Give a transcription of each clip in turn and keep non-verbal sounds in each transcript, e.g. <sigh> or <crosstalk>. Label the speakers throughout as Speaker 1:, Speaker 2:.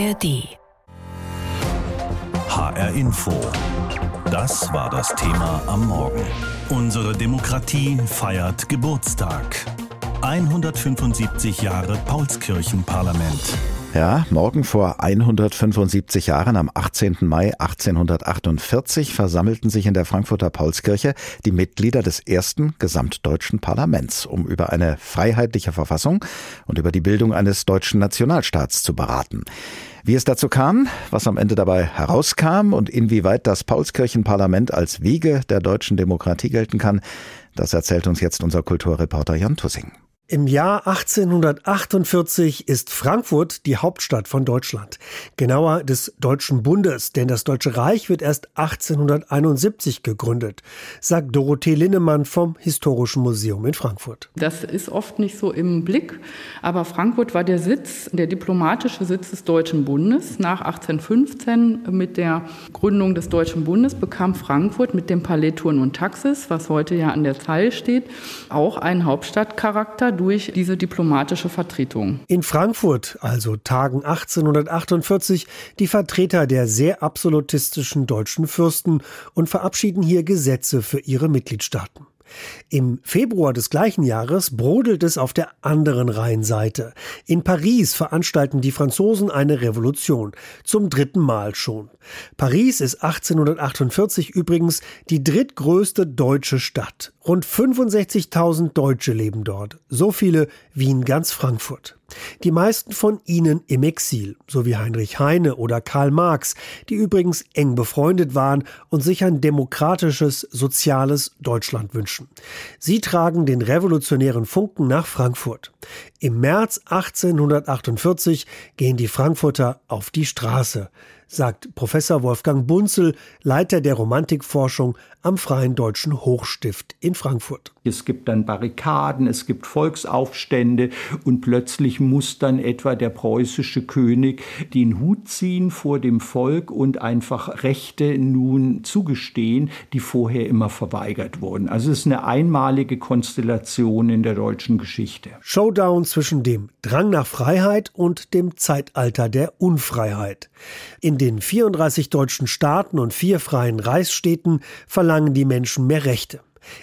Speaker 1: ARD.
Speaker 2: HR Info. Das war das Thema am Morgen. Unsere Demokratie feiert Geburtstag. 175 Jahre Paulskirchenparlament.
Speaker 3: Ja, morgen vor 175 Jahren, am 18. Mai 1848, versammelten sich in der Frankfurter Paulskirche die Mitglieder des ersten gesamtdeutschen Parlaments, um über eine freiheitliche Verfassung und über die Bildung eines deutschen Nationalstaats zu beraten. Wie es dazu kam, was am Ende dabei herauskam und inwieweit das Paulskirchenparlament als Wiege der deutschen Demokratie gelten kann, das erzählt uns jetzt unser Kulturreporter Jan Tussing.
Speaker 4: Im Jahr 1848 ist Frankfurt die Hauptstadt von Deutschland, genauer des Deutschen Bundes, denn das Deutsche Reich wird erst 1871 gegründet, sagt Dorothee Linnemann vom Historischen Museum in Frankfurt.
Speaker 5: Das ist oft nicht so im Blick, aber Frankfurt war der Sitz, der diplomatische Sitz des Deutschen Bundes. Nach 1815 mit der Gründung des Deutschen Bundes bekam Frankfurt mit dem Palais Turn und Taxis, was heute ja an der Zeile steht, auch einen Hauptstadtcharakter durch diese diplomatische Vertretung.
Speaker 4: In Frankfurt, also tagen 1848, die Vertreter der sehr absolutistischen deutschen Fürsten und verabschieden hier Gesetze für ihre Mitgliedstaaten. Im Februar des gleichen Jahres brodelt es auf der anderen Rheinseite. In Paris veranstalten die Franzosen eine Revolution. Zum dritten Mal schon. Paris ist 1848 übrigens die drittgrößte deutsche Stadt. Rund 65.000 Deutsche leben dort. So viele wie in ganz Frankfurt. Die meisten von ihnen im Exil, so wie Heinrich Heine oder Karl Marx, die übrigens eng befreundet waren und sich ein demokratisches, soziales Deutschland wünschen. Sie tragen den revolutionären Funken nach Frankfurt. Im März 1848 gehen die Frankfurter auf die Straße sagt Professor Wolfgang Bunzel, Leiter der Romantikforschung am Freien Deutschen Hochstift in Frankfurt.
Speaker 6: Es gibt dann Barrikaden, es gibt Volksaufstände und plötzlich muss dann etwa der preußische König den Hut ziehen vor dem Volk und einfach Rechte nun zugestehen, die vorher immer verweigert wurden. Also es ist eine einmalige Konstellation in der deutschen Geschichte.
Speaker 4: Showdown zwischen dem Drang nach Freiheit und dem Zeitalter der Unfreiheit. In den 34 deutschen Staaten und vier freien Reichsstädten verlangen die Menschen mehr Rechte.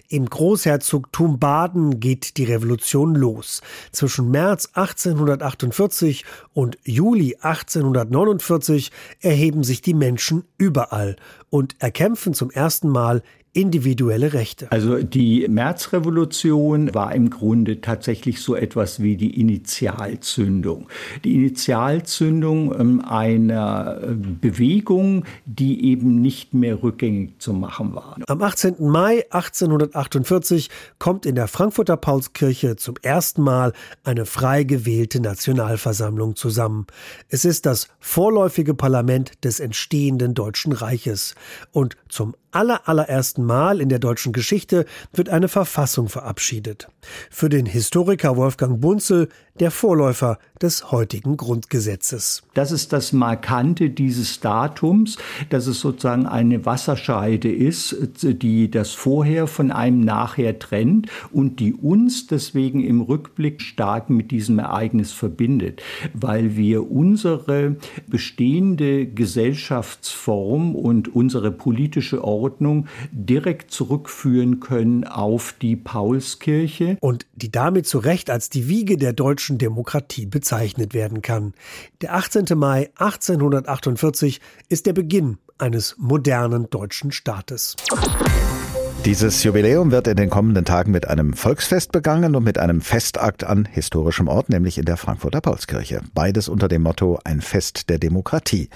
Speaker 4: Im Großherzogtum Baden geht die Revolution los. Zwischen März 1848 und Juli 1849 erheben sich die Menschen überall und erkämpfen zum ersten Mal individuelle Rechte.
Speaker 6: Also die Märzrevolution war im Grunde tatsächlich so etwas wie die Initialzündung. Die Initialzündung ähm, einer äh, Bewegung, die eben nicht mehr rückgängig zu machen war.
Speaker 4: Am 18. Mai 1848 kommt in der Frankfurter Paulskirche zum ersten Mal eine frei gewählte Nationalversammlung zusammen. Es ist das vorläufige Parlament des entstehenden Deutschen Reiches. Und zum aller, allerersten Mal in der deutschen Geschichte wird eine Verfassung verabschiedet. Für den Historiker Wolfgang Bunzel der Vorläufer des heutigen Grundgesetzes.
Speaker 6: Das ist das Markante dieses Datums, dass es sozusagen eine Wasserscheide ist, die das Vorher von einem Nachher trennt und die uns deswegen im Rückblick stark mit diesem Ereignis verbindet, weil wir unsere bestehende Gesellschaftsform und unsere politische Ordnung direkt zurückführen können auf die Paulskirche.
Speaker 4: Und die damit zu Recht als die Wiege der deutschen Demokratie bezeichnet werden kann. Der 18. Mai 1848 ist der Beginn eines modernen deutschen Staates.
Speaker 3: Dieses Jubiläum wird in den kommenden Tagen mit einem Volksfest begangen und mit einem Festakt an historischem Ort, nämlich in der Frankfurter Paulskirche. Beides unter dem Motto ein Fest der Demokratie.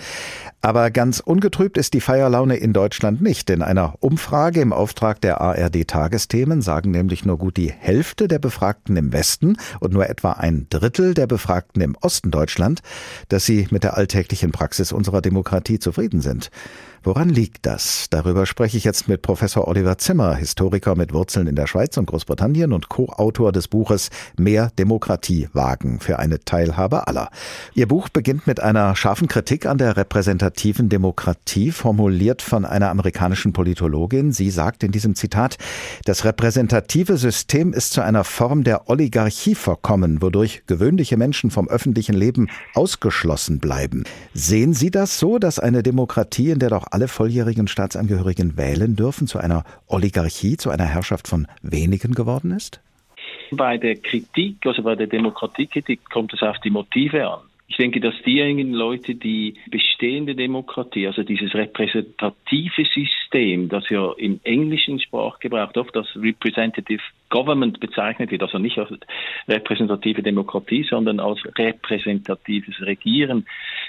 Speaker 3: Aber ganz ungetrübt ist die Feierlaune in Deutschland nicht. In einer Umfrage im Auftrag der ARD Tagesthemen sagen nämlich nur gut die Hälfte der Befragten im Westen und nur etwa ein Drittel der Befragten im Osten Deutschland, dass sie mit der alltäglichen Praxis unserer Demokratie zufrieden sind. Woran liegt das? Darüber spreche ich jetzt mit Professor Oliver Zimmer Krämer, Historiker mit Wurzeln in der Schweiz und Großbritannien und Co-Autor des Buches Mehr Demokratie wagen für eine Teilhabe aller. Ihr Buch beginnt mit einer scharfen Kritik an der repräsentativen Demokratie, formuliert von einer amerikanischen Politologin. Sie sagt in diesem Zitat, das repräsentative System ist zu einer Form der Oligarchie verkommen, wodurch gewöhnliche Menschen vom öffentlichen Leben ausgeschlossen bleiben. Sehen Sie das so, dass eine Demokratie, in der doch alle volljährigen Staatsangehörigen wählen dürfen, zu einer Oligarchie, zu einer Herrschaft von wenigen geworden ist?
Speaker 1: Bei der Kritik, also bei der Demokratiekritik, kommt es auf die Motive an. Ich denke, dass diejenigen Leute, die bestehende Demokratie, also dieses repräsentative System, das ja im englischen Sprachgebrauch oft als Representative Government bezeichnet wird, also nicht als repräsentative Demokratie, sondern als repräsentatives Regieren.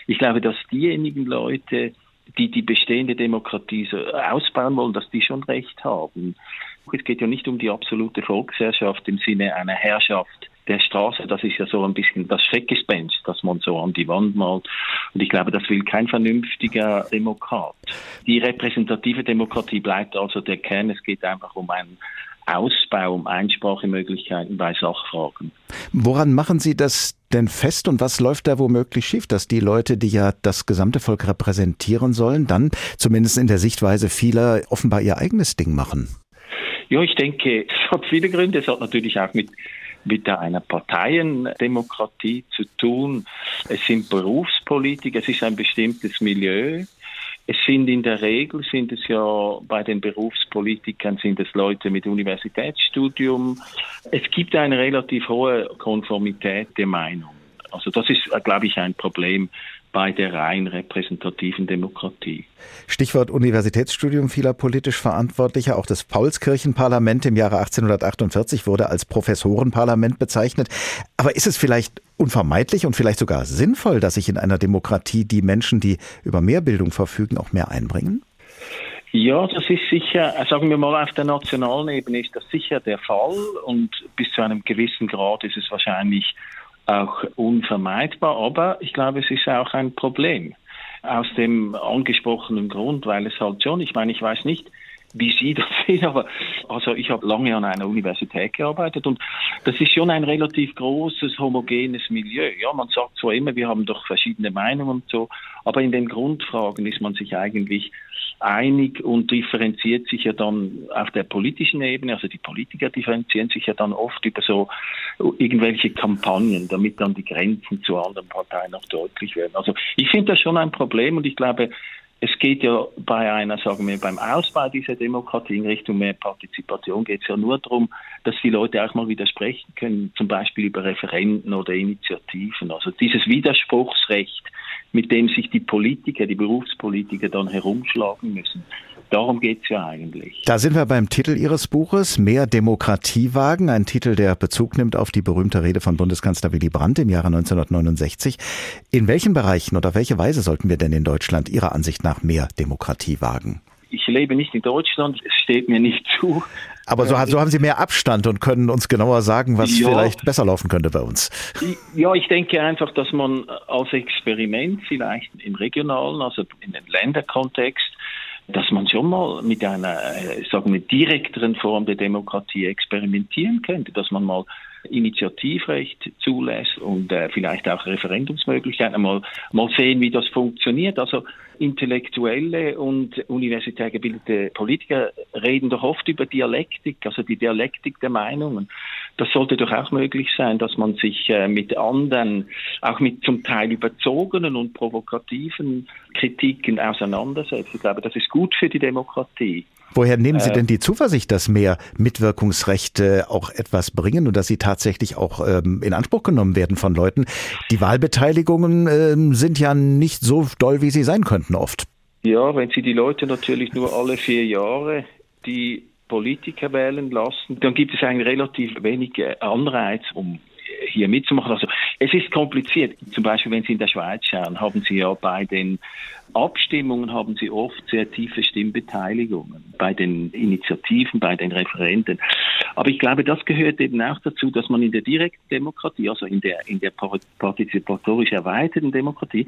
Speaker 1: Ich glaube, dass diejenigen Leute, die die bestehende Demokratie so ausbauen wollen, dass die schon recht haben. Es geht ja nicht um die absolute Volksherrschaft im Sinne einer Herrschaft der Straße, das ist ja so ein bisschen das Schreckgespenst, das man so an die Wand malt. Und ich glaube, das will kein vernünftiger Demokrat. Die repräsentative Demokratie bleibt also der Kern. Es geht einfach um einen Ausbau, um Einsprachemöglichkeiten bei Sachfragen.
Speaker 3: Woran machen Sie das denn fest und was läuft da womöglich schief, dass die Leute, die ja das gesamte Volk repräsentieren sollen, dann zumindest in der Sichtweise vieler offenbar ihr eigenes Ding machen?
Speaker 1: Ja, ich denke, <laughs> es hat viele Gründe. Es hat natürlich auch mit mit einer Parteiendemokratie zu tun. Es sind Berufspolitiker, es ist ein bestimmtes Milieu. Es sind in der Regel, sind es ja bei den Berufspolitikern, sind es Leute mit Universitätsstudium. Es gibt eine relativ hohe Konformität der Meinung. Also das ist, glaube ich, ein Problem bei der rein repräsentativen Demokratie.
Speaker 3: Stichwort Universitätsstudium vieler politisch Verantwortlicher. Auch das Paulskirchenparlament im Jahre 1848 wurde als Professorenparlament bezeichnet. Aber ist es vielleicht unvermeidlich und vielleicht sogar sinnvoll, dass sich in einer Demokratie die Menschen, die über mehr Bildung verfügen, auch mehr einbringen?
Speaker 1: Ja, das ist sicher, sagen wir mal, auf der nationalen Ebene ist das sicher der Fall und bis zu einem gewissen Grad ist es wahrscheinlich auch unvermeidbar, aber ich glaube, es ist auch ein Problem. Aus dem angesprochenen Grund, weil es halt schon, ich meine, ich weiß nicht, wie Sie <laughs> das sehen, aber also ich habe lange an einer Universität gearbeitet und das ist schon ein relativ großes, homogenes Milieu. Ja, man sagt zwar immer, wir haben doch verschiedene Meinungen und so, aber in den Grundfragen ist man sich eigentlich einig und differenziert sich ja dann auf der politischen Ebene, also die Politiker differenzieren sich ja dann oft über so irgendwelche Kampagnen, damit dann die Grenzen zu anderen Parteien noch deutlich werden. Also ich finde das schon ein Problem und ich glaube, es geht ja bei einer, sagen wir, beim Ausbau dieser Demokratie in Richtung mehr Partizipation geht es ja nur darum, dass die Leute auch mal widersprechen können, zum Beispiel über Referenden oder Initiativen. Also dieses Widerspruchsrecht, mit dem sich die Politiker, die Berufspolitiker dann herumschlagen müssen. Darum geht's ja eigentlich.
Speaker 3: Da sind wir beim Titel Ihres Buches, Mehr Demokratie wagen, ein Titel, der Bezug nimmt auf die berühmte Rede von Bundeskanzler Willy Brandt im Jahre 1969. In welchen Bereichen oder auf welche Weise sollten wir denn in Deutschland Ihrer Ansicht nach mehr Demokratie wagen?
Speaker 1: Ich lebe nicht in Deutschland, es steht mir nicht zu.
Speaker 3: Aber so, so haben Sie mehr Abstand und können uns genauer sagen, was ja, vielleicht besser laufen könnte bei uns.
Speaker 1: Ja, ich denke einfach, dass man als Experiment vielleicht im regionalen, also in den Länderkontext, dass man schon mal mit einer, äh, sagen wir, direkteren Form der Demokratie experimentieren könnte, dass man mal Initiativrecht zulässt und äh, vielleicht auch Referendumsmöglichkeiten, mal, mal sehen, wie das funktioniert. Also intellektuelle und universitär gebildete Politiker reden doch oft über Dialektik, also die Dialektik der Meinungen. Das sollte doch auch möglich sein, dass man sich äh, mit anderen, auch mit zum Teil überzogenen und provokativen Kritiken auseinandersetzt. Ich glaube, das ist gut für die Demokratie.
Speaker 3: Woher nehmen Sie äh. denn die Zuversicht, dass mehr Mitwirkungsrechte auch etwas bringen und dass sie tatsächlich auch ähm, in Anspruch genommen werden von Leuten? Die Wahlbeteiligungen ähm, sind ja nicht so doll, wie sie sein könnten oft.
Speaker 1: Ja, wenn Sie die Leute natürlich nur alle vier Jahre die Politiker wählen lassen, dann gibt es eigentlich relativ wenig Anreiz, um hier mitzumachen. Also es ist kompliziert. Zum Beispiel, wenn Sie in der Schweiz schauen, haben Sie ja bei den Abstimmungen haben Sie oft sehr tiefe Stimmbeteiligungen bei den Initiativen, bei den Referenten. Aber ich glaube, das gehört eben auch dazu, dass man in der direkten Demokratie, also in der, in der partizipatorisch erweiterten Demokratie,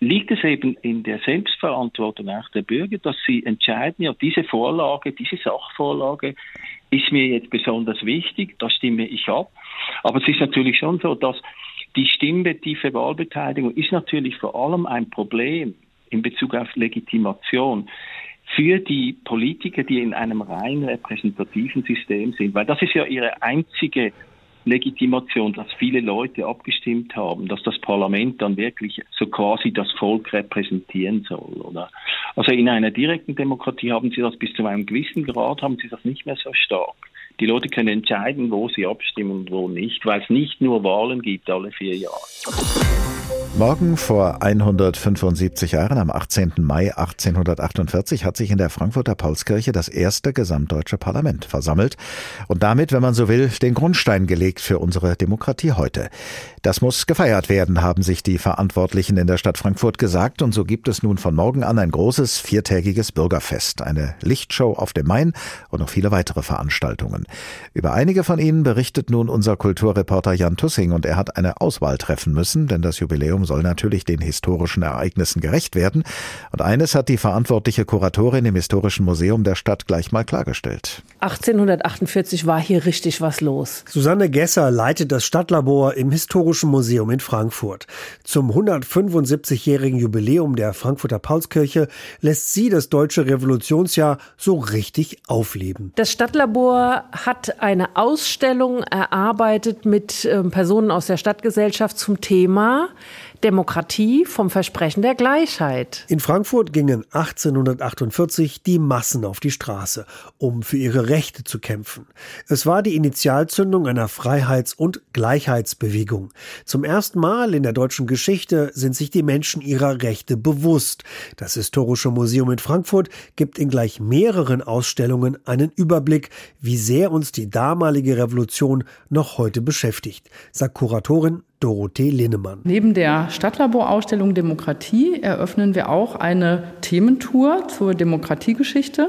Speaker 1: liegt es eben in der Selbstverantwortung auch der Bürger, dass sie entscheiden, ja, diese Vorlage, diese Sachvorlage ist mir jetzt besonders wichtig, da stimme ich ab. Aber es ist natürlich schon so, dass die stimmbetiefe Wahlbeteiligung ist natürlich vor allem ein Problem in Bezug auf Legitimation für die Politiker, die in einem rein repräsentativen System sind, weil das ist ja ihre einzige Legitimation, dass viele Leute abgestimmt haben, dass das Parlament dann wirklich so quasi das Volk repräsentieren soll, oder? Also in einer direkten Demokratie haben sie das bis zu einem gewissen Grad, haben sie das nicht mehr so stark. Die Leute können entscheiden, wo sie abstimmen und wo nicht, weil es nicht nur Wahlen gibt alle vier Jahre.
Speaker 3: Morgen vor 175 Jahren, am 18. Mai 1848, hat sich in der Frankfurter Paulskirche das erste gesamtdeutsche Parlament versammelt und damit, wenn man so will, den Grundstein gelegt für unsere Demokratie heute. Das muss gefeiert werden, haben sich die Verantwortlichen in der Stadt Frankfurt gesagt und so gibt es nun von morgen an ein großes viertägiges Bürgerfest, eine Lichtshow auf dem Main und noch viele weitere Veranstaltungen. Über einige von ihnen berichtet nun unser Kulturreporter Jan Tussing und er hat eine Auswahl treffen müssen, denn das Jubiläum soll natürlich den historischen Ereignissen gerecht werden. Und eines hat die verantwortliche Kuratorin im Historischen Museum der Stadt gleich mal klargestellt.
Speaker 7: 1848 war hier richtig was los.
Speaker 4: Susanne Gesser leitet das Stadtlabor im Historischen Museum in Frankfurt. Zum 175-jährigen Jubiläum der Frankfurter Paulskirche lässt sie das deutsche Revolutionsjahr so richtig aufleben.
Speaker 7: Das Stadtlabor hat eine Ausstellung erarbeitet mit äh, Personen aus der Stadtgesellschaft zum Thema Demokratie vom Versprechen der Gleichheit.
Speaker 4: In Frankfurt gingen 1848 die Massen auf die Straße, um für ihre Rechte zu kämpfen. Es war die Initialzündung einer Freiheits- und Gleichheitsbewegung. Zum ersten Mal in der deutschen Geschichte sind sich die Menschen ihrer Rechte bewusst. Das Historische Museum in Frankfurt gibt in gleich mehreren Ausstellungen einen Überblick, wie sehr uns die damalige Revolution noch heute beschäftigt, sagt Kuratorin Dorothee Linnemann.
Speaker 5: Neben der Stadtlaborausstellung Demokratie eröffnen wir auch eine Thementour zur Demokratiegeschichte.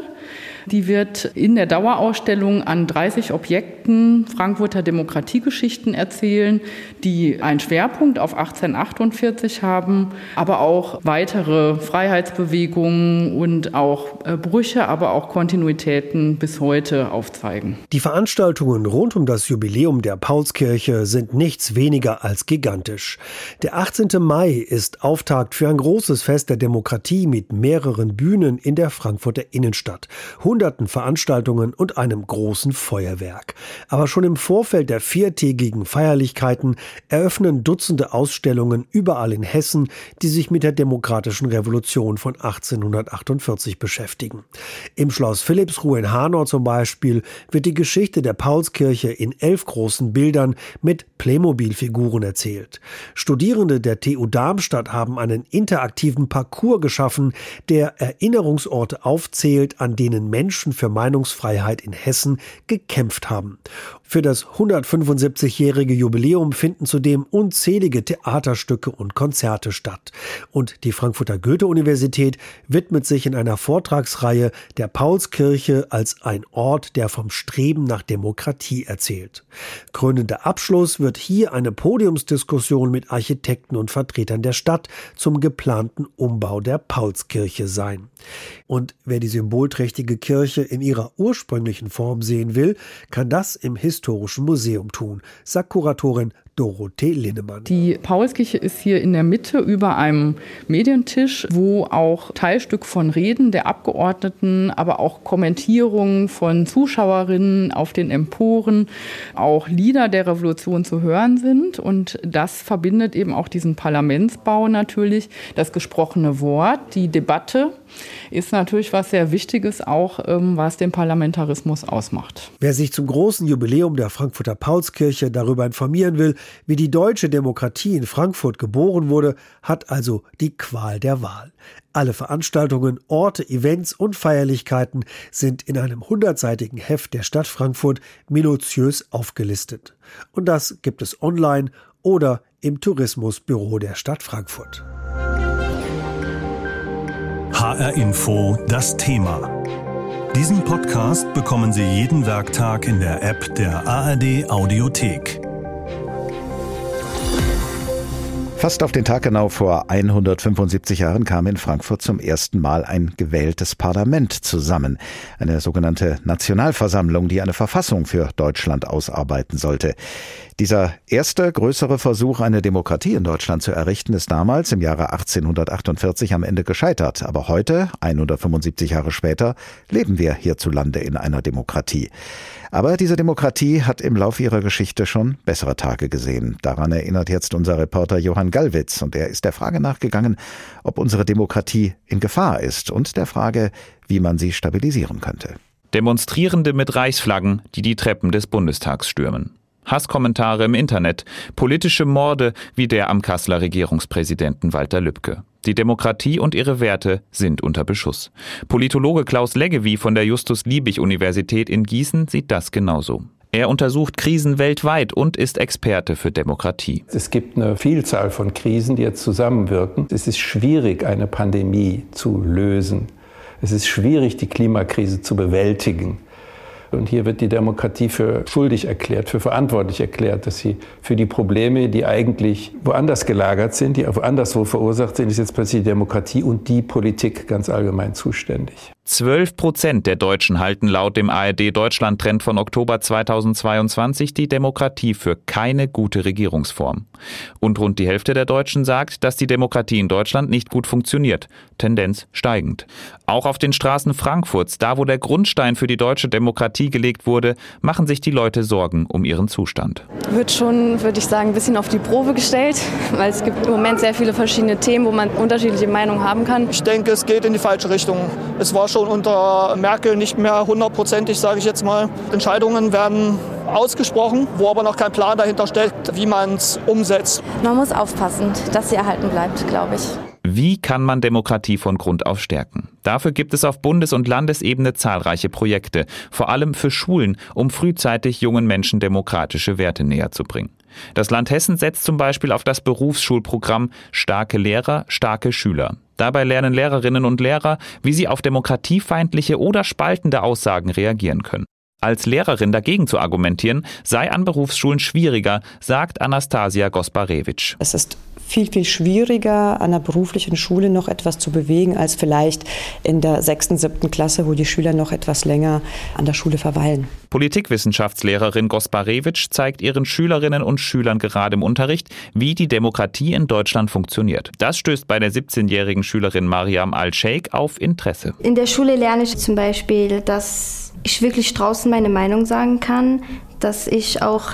Speaker 5: Die wird in der Dauerausstellung an 30 Objekten Frankfurter Demokratiegeschichten erzählen, die einen Schwerpunkt auf 1848 haben, aber auch weitere Freiheitsbewegungen und auch äh, Brüche, aber auch Kontinuitäten bis heute aufzeigen.
Speaker 4: Die Veranstaltungen rund um das Jubiläum der Paulskirche sind nichts weniger als gigantisch. Der 18. Mai ist Auftakt für ein großes Fest der Demokratie mit mehreren Bühnen in der Frankfurter Innenstadt hunderten Veranstaltungen und einem großen Feuerwerk. Aber schon im Vorfeld der viertägigen Feierlichkeiten eröffnen Dutzende Ausstellungen überall in Hessen, die sich mit der demokratischen Revolution von 1848 beschäftigen. Im Schloss Philippsruhe in Hanau zum Beispiel wird die Geschichte der Paulskirche in elf großen Bildern mit Playmobil-Figuren erzählt. Studierende der TU Darmstadt haben einen interaktiven Parcours geschaffen, der Erinnerungsorte aufzählt, an denen Menschen Menschen für Meinungsfreiheit in Hessen gekämpft haben. Für das 175-jährige Jubiläum finden zudem unzählige Theaterstücke und Konzerte statt. Und die Frankfurter Goethe-Universität widmet sich in einer Vortragsreihe der Paulskirche als ein Ort, der vom Streben nach Demokratie erzählt. Krönender Abschluss wird hier eine Podiumsdiskussion mit Architekten und Vertretern der Stadt zum geplanten Umbau der Paulskirche sein. Und wer die symbolträchtige Kirche in ihrer ursprünglichen Form sehen will, kann das im Historischen Museum tun, sagt Kuratorin Dorothee Linnemann.
Speaker 5: Die Paulskirche ist hier in der Mitte über einem Medientisch, wo auch Teilstück von Reden der Abgeordneten, aber auch Kommentierungen von Zuschauerinnen auf den Emporen, auch Lieder der Revolution zu hören sind. Und das verbindet eben auch diesen Parlamentsbau natürlich, das gesprochene Wort, die Debatte ist natürlich was sehr Wichtiges, auch ähm, was den Parlamentarismus ausmacht.
Speaker 4: Wer sich zum großen Jubiläum der Frankfurter Paulskirche darüber informieren will, wie die deutsche Demokratie in Frankfurt geboren wurde, hat also die Qual der Wahl. Alle Veranstaltungen, Orte, Events und Feierlichkeiten sind in einem hundertseitigen Heft der Stadt Frankfurt minutiös aufgelistet. Und das gibt es online oder im Tourismusbüro der Stadt Frankfurt.
Speaker 2: HR Info das Thema. Diesen Podcast bekommen Sie jeden Werktag in der App der ARD Audiothek.
Speaker 3: Fast auf den Tag genau vor 175 Jahren kam in Frankfurt zum ersten Mal ein gewähltes Parlament zusammen. Eine sogenannte Nationalversammlung, die eine Verfassung für Deutschland ausarbeiten sollte. Dieser erste größere Versuch, eine Demokratie in Deutschland zu errichten, ist damals im Jahre 1848 am Ende gescheitert. Aber heute, 175 Jahre später, leben wir hierzulande in einer Demokratie. Aber diese Demokratie hat im Laufe ihrer Geschichte schon bessere Tage gesehen. Daran erinnert jetzt unser Reporter Johann Gallwitz und er ist der Frage nachgegangen, ob unsere Demokratie in Gefahr ist und der Frage, wie man sie stabilisieren könnte.
Speaker 8: Demonstrierende mit Reichsflaggen, die die Treppen des Bundestags stürmen. Hasskommentare im Internet, politische Morde wie der am Kasseler Regierungspräsidenten Walter Lübcke. Die Demokratie und ihre Werte sind unter Beschuss. Politologe Klaus Leggevi von der Justus-Liebig-Universität in Gießen sieht das genauso. Er untersucht Krisen weltweit und ist Experte für Demokratie.
Speaker 9: Es gibt eine Vielzahl von Krisen, die jetzt zusammenwirken. Es ist schwierig, eine Pandemie zu lösen. Es ist schwierig, die Klimakrise zu bewältigen. Und hier wird die Demokratie für schuldig erklärt, für verantwortlich erklärt, dass sie für die Probleme, die eigentlich woanders gelagert sind, die woanders verursacht sind, ist jetzt plötzlich die Demokratie und die Politik ganz allgemein zuständig.
Speaker 8: 12 Prozent der Deutschen halten laut dem ARD-Deutschland-Trend von Oktober 2022 die Demokratie für keine gute Regierungsform. Und rund die Hälfte der Deutschen sagt, dass die Demokratie in Deutschland nicht gut funktioniert. Tendenz steigend. Auch auf den Straßen Frankfurts, da wo der Grundstein für die deutsche Demokratie gelegt wurde, machen sich die Leute Sorgen um ihren Zustand.
Speaker 10: Wird schon, würde ich sagen, ein bisschen auf die Probe gestellt, <laughs> weil es gibt im Moment sehr viele verschiedene Themen, wo man unterschiedliche Meinungen haben kann.
Speaker 11: Ich denke, es geht in die falsche Richtung. Es war schon unter Merkel nicht mehr hundertprozentig, sage ich jetzt mal. Entscheidungen werden ausgesprochen, wo aber noch kein Plan dahinter steckt, wie man es umsetzt.
Speaker 10: Man muss aufpassen, dass sie erhalten bleibt, glaube ich.
Speaker 8: Wie kann man Demokratie von Grund auf stärken? Dafür gibt es auf Bundes- und Landesebene zahlreiche Projekte, vor allem für Schulen, um frühzeitig jungen Menschen demokratische Werte näher zu bringen. Das Land Hessen setzt zum Beispiel auf das Berufsschulprogramm Starke Lehrer, starke Schüler. Dabei lernen Lehrerinnen und Lehrer, wie sie auf demokratiefeindliche oder spaltende Aussagen reagieren können. Als Lehrerin dagegen zu argumentieren, sei an Berufsschulen schwieriger, sagt Anastasia Gosparewitsch.
Speaker 12: Es ist viel, viel schwieriger, an einer beruflichen Schule noch etwas zu bewegen, als vielleicht in der sechsten, siebten Klasse, wo die Schüler noch etwas länger an der Schule verweilen.
Speaker 8: Politikwissenschaftslehrerin Gosparewitsch zeigt ihren Schülerinnen und Schülern gerade im Unterricht, wie die Demokratie in Deutschland funktioniert. Das stößt bei der 17-jährigen Schülerin Mariam Al-Sheikh auf Interesse.
Speaker 13: In der Schule lerne ich zum Beispiel, dass ich wirklich draußen meine Meinung sagen kann, dass ich auch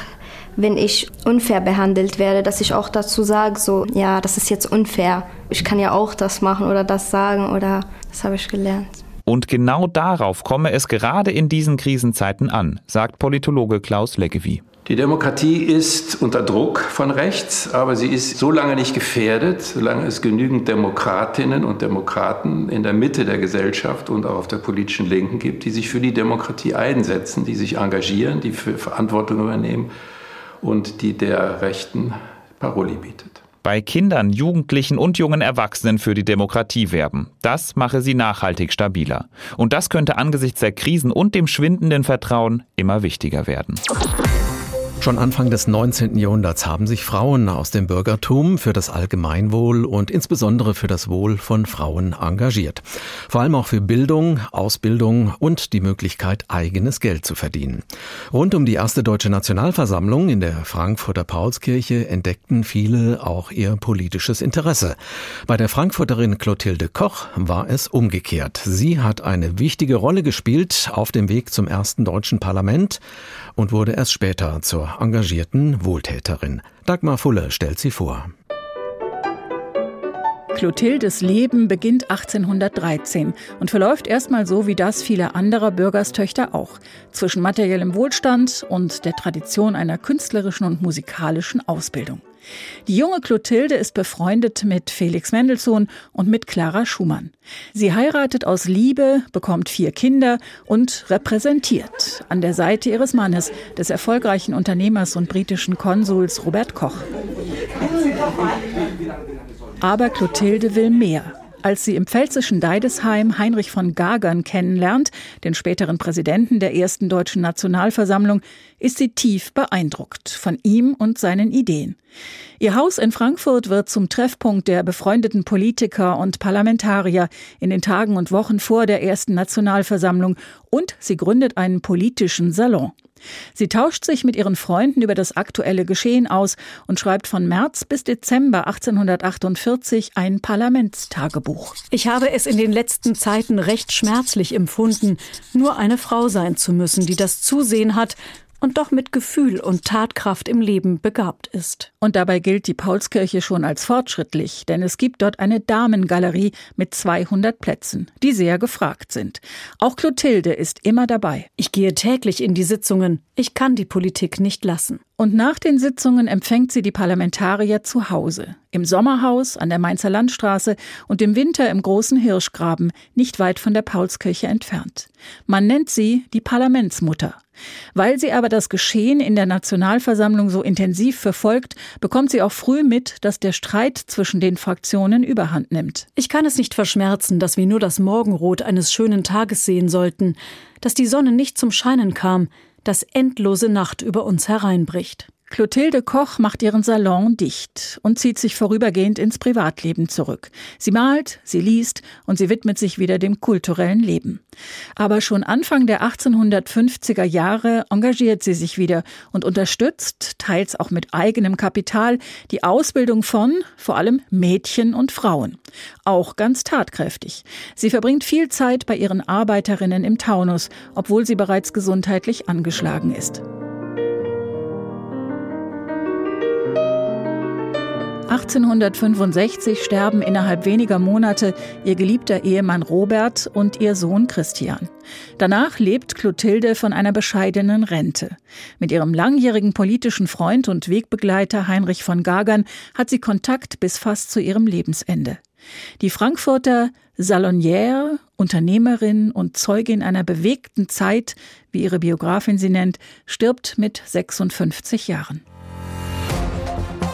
Speaker 13: wenn ich unfair behandelt werde, dass ich auch dazu sage, so, ja, das ist jetzt unfair. Ich kann ja auch das machen oder das sagen oder das habe ich gelernt.
Speaker 8: Und genau darauf komme es gerade in diesen Krisenzeiten an, sagt Politologe Klaus Leggevi.
Speaker 9: Die Demokratie ist unter Druck von rechts, aber sie ist so lange nicht gefährdet, solange es genügend Demokratinnen und Demokraten in der Mitte der Gesellschaft und auch auf der politischen Linken gibt, die sich für die Demokratie einsetzen, die sich engagieren, die für Verantwortung übernehmen und die der Rechten Paroli bietet.
Speaker 8: Bei Kindern, Jugendlichen und jungen Erwachsenen für die Demokratie werben. Das mache sie nachhaltig stabiler. Und das könnte angesichts der Krisen und dem schwindenden Vertrauen immer wichtiger werden.
Speaker 14: Schon Anfang des 19. Jahrhunderts haben sich Frauen aus dem Bürgertum für das Allgemeinwohl und insbesondere für das Wohl von Frauen engagiert. Vor allem auch für Bildung, Ausbildung und die Möglichkeit, eigenes Geld zu verdienen. Rund um die erste deutsche Nationalversammlung in der Frankfurter Paulskirche entdeckten viele auch ihr politisches Interesse. Bei der Frankfurterin Clotilde Koch war es umgekehrt. Sie hat eine wichtige Rolle gespielt auf dem Weg zum ersten deutschen Parlament und wurde erst später zur engagierten Wohltäterin. Dagmar Fulle stellt sie vor.
Speaker 15: Clotildes Leben beginnt 1813 und verläuft erstmal so wie das vieler anderer Bürgerstöchter auch, zwischen materiellem Wohlstand und der Tradition einer künstlerischen und musikalischen Ausbildung. Die junge Clotilde ist befreundet mit Felix Mendelssohn und mit Clara Schumann. Sie heiratet aus Liebe, bekommt vier Kinder und repräsentiert an der Seite ihres Mannes, des erfolgreichen Unternehmers und britischen Konsuls Robert Koch. Aber Clotilde will mehr. Als sie im pfälzischen Deidesheim Heinrich von Gagern kennenlernt, den späteren Präsidenten der ersten deutschen Nationalversammlung, ist sie tief beeindruckt von ihm und seinen Ideen. Ihr Haus in Frankfurt wird zum Treffpunkt der befreundeten Politiker und Parlamentarier in den Tagen und Wochen vor der ersten Nationalversammlung und sie gründet einen politischen Salon. Sie tauscht sich mit ihren Freunden über das aktuelle Geschehen aus und schreibt von März bis Dezember 1848 ein Parlamentstagebuch.
Speaker 16: Ich habe es in den letzten Zeiten recht schmerzlich empfunden, nur eine Frau sein zu müssen, die das Zusehen hat, und doch mit Gefühl und Tatkraft im Leben begabt ist.
Speaker 15: Und dabei gilt die Paulskirche schon als fortschrittlich, denn es gibt dort eine Damengalerie mit 200 Plätzen, die sehr gefragt sind. Auch Clotilde ist immer dabei.
Speaker 16: Ich gehe täglich in die Sitzungen. Ich kann die Politik nicht lassen.
Speaker 15: Und nach den Sitzungen empfängt sie die Parlamentarier zu Hause. Im Sommerhaus an der Mainzer Landstraße und im Winter im großen Hirschgraben, nicht weit von der Paulskirche entfernt. Man nennt sie die Parlamentsmutter. Weil sie aber das Geschehen in der Nationalversammlung so intensiv verfolgt, bekommt sie auch früh mit, dass der Streit zwischen den Fraktionen überhand nimmt.
Speaker 16: Ich kann es nicht verschmerzen, dass wir nur das Morgenrot eines schönen Tages sehen sollten, dass die Sonne nicht zum Scheinen kam, dass endlose Nacht über uns hereinbricht.
Speaker 15: Clotilde Koch macht ihren Salon dicht und zieht sich vorübergehend ins Privatleben zurück. Sie malt, sie liest und sie widmet sich wieder dem kulturellen Leben. Aber schon Anfang der 1850er Jahre engagiert sie sich wieder und unterstützt, teils auch mit eigenem Kapital, die Ausbildung von vor allem Mädchen und Frauen. Auch ganz tatkräftig. Sie verbringt viel Zeit bei ihren Arbeiterinnen im Taunus, obwohl sie bereits gesundheitlich angeschlagen ist. 1865 sterben innerhalb weniger Monate ihr geliebter Ehemann Robert und ihr Sohn Christian. Danach lebt Clotilde von einer bescheidenen Rente. Mit ihrem langjährigen politischen Freund und Wegbegleiter Heinrich von Gagern hat sie Kontakt bis fast zu ihrem Lebensende. Die Frankfurter Salonière, Unternehmerin und Zeugin einer bewegten Zeit, wie ihre Biografin sie nennt, stirbt mit 56 Jahren.